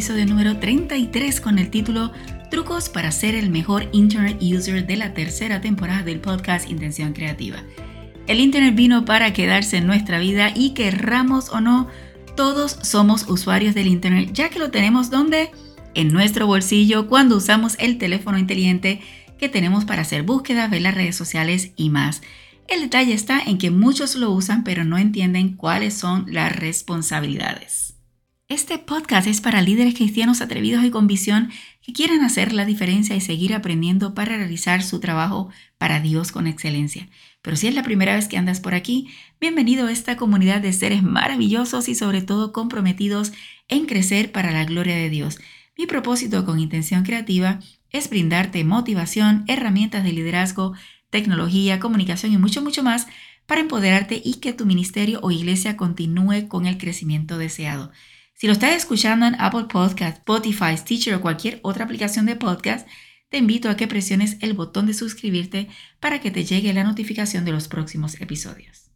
episodio número 33 con el título Trucos para ser el mejor Internet User de la tercera temporada del podcast Intención Creativa. El Internet vino para quedarse en nuestra vida y querramos o no, todos somos usuarios del Internet, ya que lo tenemos donde? En nuestro bolsillo cuando usamos el teléfono inteligente que tenemos para hacer búsquedas, ver las redes sociales y más. El detalle está en que muchos lo usan pero no entienden cuáles son las responsabilidades. Este podcast es para líderes cristianos atrevidos y con visión que quieren hacer la diferencia y seguir aprendiendo para realizar su trabajo para Dios con excelencia. Pero si es la primera vez que andas por aquí, bienvenido a esta comunidad de seres maravillosos y sobre todo comprometidos en crecer para la gloria de Dios. Mi propósito con intención creativa es brindarte motivación, herramientas de liderazgo, tecnología, comunicación y mucho, mucho más para empoderarte y que tu ministerio o iglesia continúe con el crecimiento deseado. Si lo estás escuchando en Apple Podcast, Spotify, Stitcher o cualquier otra aplicación de podcast, te invito a que presiones el botón de suscribirte para que te llegue la notificación de los próximos episodios.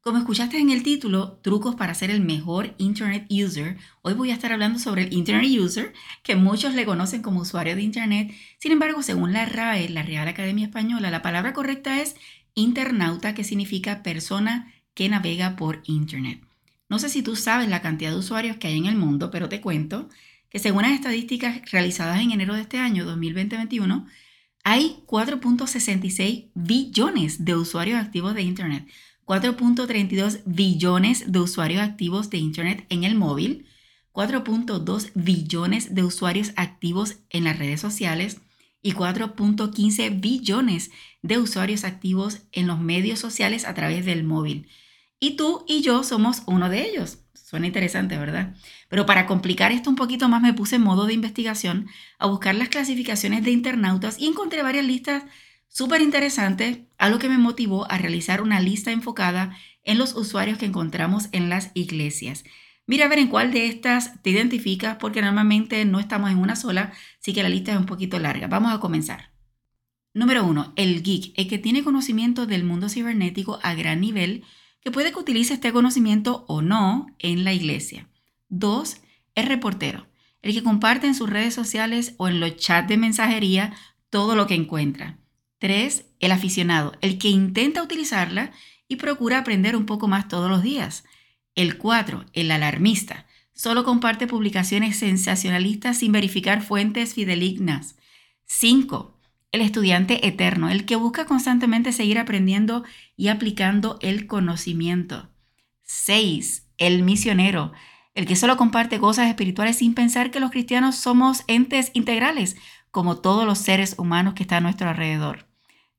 Como escuchaste en el título, trucos para ser el mejor Internet User, hoy voy a estar hablando sobre el Internet User, que muchos le conocen como usuario de Internet. Sin embargo, según la RAE, la Real Academia Española, la palabra correcta es internauta, que significa persona que navega por Internet. No sé si tú sabes la cantidad de usuarios que hay en el mundo, pero te cuento que según las estadísticas realizadas en enero de este año, 2020-2021, hay 4.66 billones de usuarios activos de Internet, 4.32 billones de usuarios activos de Internet en el móvil, 4.2 billones de usuarios activos en las redes sociales. Y 4.15 billones de usuarios activos en los medios sociales a través del móvil. Y tú y yo somos uno de ellos. Suena interesante, ¿verdad? Pero para complicar esto un poquito más me puse en modo de investigación a buscar las clasificaciones de internautas y encontré varias listas súper interesantes, algo que me motivó a realizar una lista enfocada en los usuarios que encontramos en las iglesias. Mira a ver en cuál de estas te identificas porque normalmente no estamos en una sola, así que la lista es un poquito larga. Vamos a comenzar. Número uno, el geek, el que tiene conocimiento del mundo cibernético a gran nivel que puede que utilice este conocimiento o no en la iglesia. Dos, el reportero, el que comparte en sus redes sociales o en los chats de mensajería todo lo que encuentra. Tres, el aficionado, el que intenta utilizarla y procura aprender un poco más todos los días. El cuatro, el alarmista, solo comparte publicaciones sensacionalistas sin verificar fuentes fidelignas. Cinco, el estudiante eterno, el que busca constantemente seguir aprendiendo y aplicando el conocimiento. 6. El misionero, el que solo comparte cosas espirituales sin pensar que los cristianos somos entes integrales, como todos los seres humanos que están a nuestro alrededor.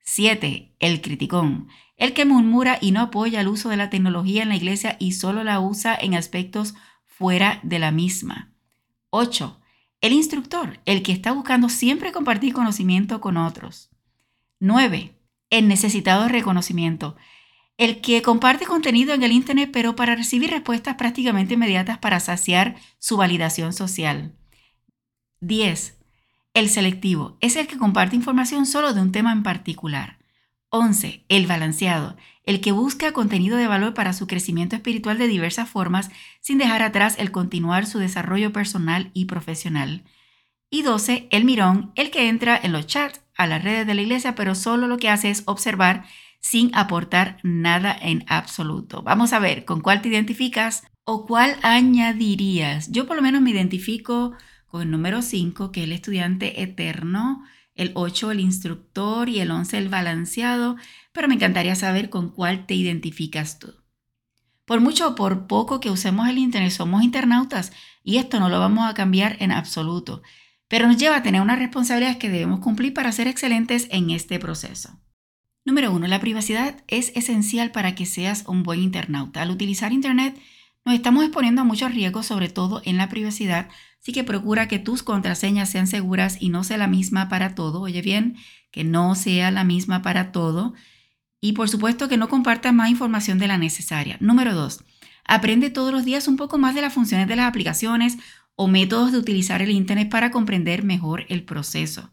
7. El criticón, el que murmura y no apoya el uso de la tecnología en la iglesia y solo la usa en aspectos fuera de la misma. 8. El instructor, el que está buscando siempre compartir conocimiento con otros. 9. El necesitado de reconocimiento, el que comparte contenido en el Internet pero para recibir respuestas prácticamente inmediatas para saciar su validación social. 10. El selectivo es el que comparte información solo de un tema en particular. 11. El balanceado, el que busca contenido de valor para su crecimiento espiritual de diversas formas sin dejar atrás el continuar su desarrollo personal y profesional. Y 12. El mirón, el que entra en los chats a las redes de la iglesia, pero solo lo que hace es observar sin aportar nada en absoluto. Vamos a ver con cuál te identificas o cuál añadirías. Yo por lo menos me identifico con el número 5, que es el estudiante eterno, el 8 el instructor y el 11 el balanceado, pero me encantaría saber con cuál te identificas tú. Por mucho o por poco que usemos el Internet, somos internautas y esto no lo vamos a cambiar en absoluto, pero nos lleva a tener unas responsabilidades que debemos cumplir para ser excelentes en este proceso. Número uno, la privacidad es esencial para que seas un buen internauta. Al utilizar Internet, nos estamos exponiendo a muchos riesgos, sobre todo en la privacidad, así que procura que tus contraseñas sean seguras y no sea la misma para todo. Oye bien, que no sea la misma para todo Y por supuesto que no compartas más información de la necesaria. Número dos, aprende todos los días un poco más de las funciones de las aplicaciones o métodos de utilizar el Internet para comprender mejor el proceso.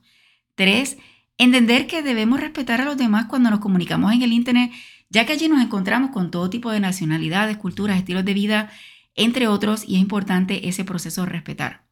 Tres, entender que debemos respetar a los demás cuando nos comunicamos en el Internet, ya que allí nos encontramos con todo tipo de nacionalidades, culturas, estilos de vida, entre otros, y es importante ese proceso respetar.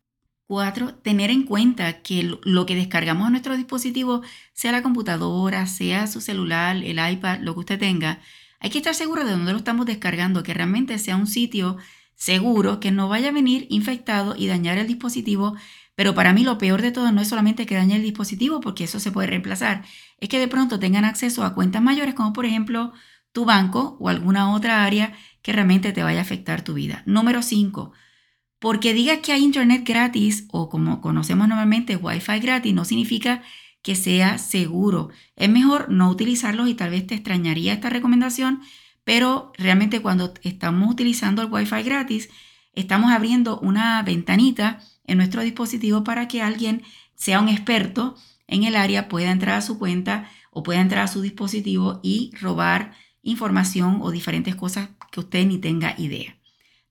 Cuatro, tener en cuenta que lo que descargamos a nuestro dispositivo, sea la computadora, sea su celular, el iPad, lo que usted tenga, hay que estar seguro de dónde lo estamos descargando, que realmente sea un sitio seguro, que no vaya a venir infectado y dañar el dispositivo. Pero para mí lo peor de todo no es solamente que dañe el dispositivo, porque eso se puede reemplazar, es que de pronto tengan acceso a cuentas mayores, como por ejemplo tu banco o alguna otra área que realmente te vaya a afectar tu vida. Número 5 porque diga que hay internet gratis o como conocemos normalmente Wi-Fi gratis no significa que sea seguro. Es mejor no utilizarlos y tal vez te extrañaría esta recomendación, pero realmente cuando estamos utilizando el Wi-Fi gratis, estamos abriendo una ventanita en nuestro dispositivo para que alguien sea un experto en el área, pueda entrar a su cuenta o pueda entrar a su dispositivo y robar información o diferentes cosas que usted ni tenga idea.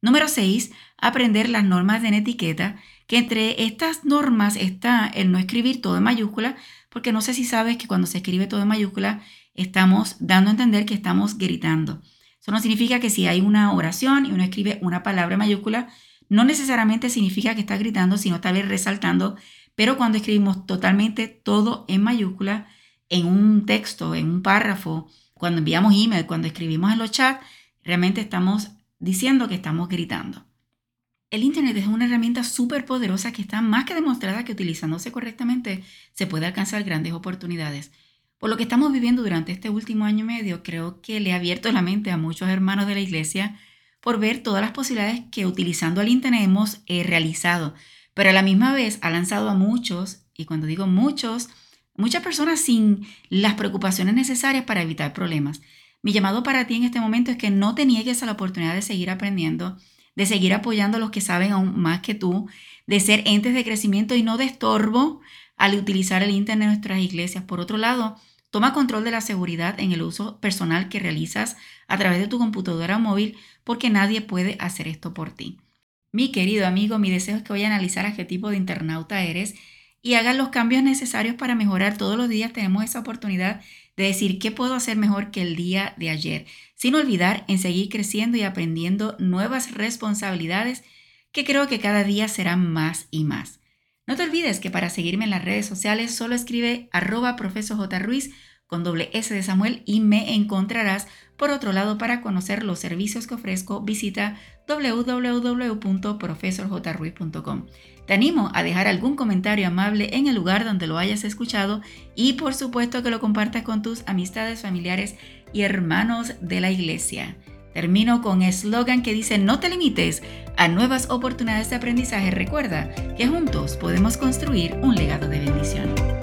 Número 6. Aprender las normas de etiqueta, que entre estas normas está el no escribir todo en mayúscula, porque no sé si sabes que cuando se escribe todo en mayúscula estamos dando a entender que estamos gritando. Eso no significa que si hay una oración y uno escribe una palabra en mayúscula, no necesariamente significa que está gritando, sino está resaltando, pero cuando escribimos totalmente todo en mayúscula, en un texto, en un párrafo, cuando enviamos email, cuando escribimos en los chats, realmente estamos diciendo que estamos gritando. El Internet es una herramienta súper poderosa que está más que demostrada que utilizándose correctamente se puede alcanzar grandes oportunidades. Por lo que estamos viviendo durante este último año y medio, creo que le ha abierto la mente a muchos hermanos de la iglesia por ver todas las posibilidades que utilizando el Internet hemos eh, realizado, pero a la misma vez ha lanzado a muchos, y cuando digo muchos, muchas personas sin las preocupaciones necesarias para evitar problemas. Mi llamado para ti en este momento es que no te niegues a la oportunidad de seguir aprendiendo, de seguir apoyando a los que saben aún más que tú, de ser entes de crecimiento y no de estorbo al utilizar el Internet en nuestras iglesias. Por otro lado, toma control de la seguridad en el uso personal que realizas a través de tu computadora móvil porque nadie puede hacer esto por ti. Mi querido amigo, mi deseo es que hoy analizar qué tipo de internauta eres y hagas los cambios necesarios para mejorar. Todos los días tenemos esa oportunidad de decir qué puedo hacer mejor que el día de ayer, sin olvidar en seguir creciendo y aprendiendo nuevas responsabilidades que creo que cada día serán más y más. No te olvides que para seguirme en las redes sociales solo escribe arroba profesor con doble S de Samuel y me encontrarás. Por otro lado, para conocer los servicios que ofrezco, visita www.profesorjruiz.com. Te animo a dejar algún comentario amable en el lugar donde lo hayas escuchado y por supuesto que lo compartas con tus amistades, familiares y hermanos de la iglesia. Termino con eslogan que dice no te limites a nuevas oportunidades de aprendizaje. Recuerda que juntos podemos construir un legado de bendición.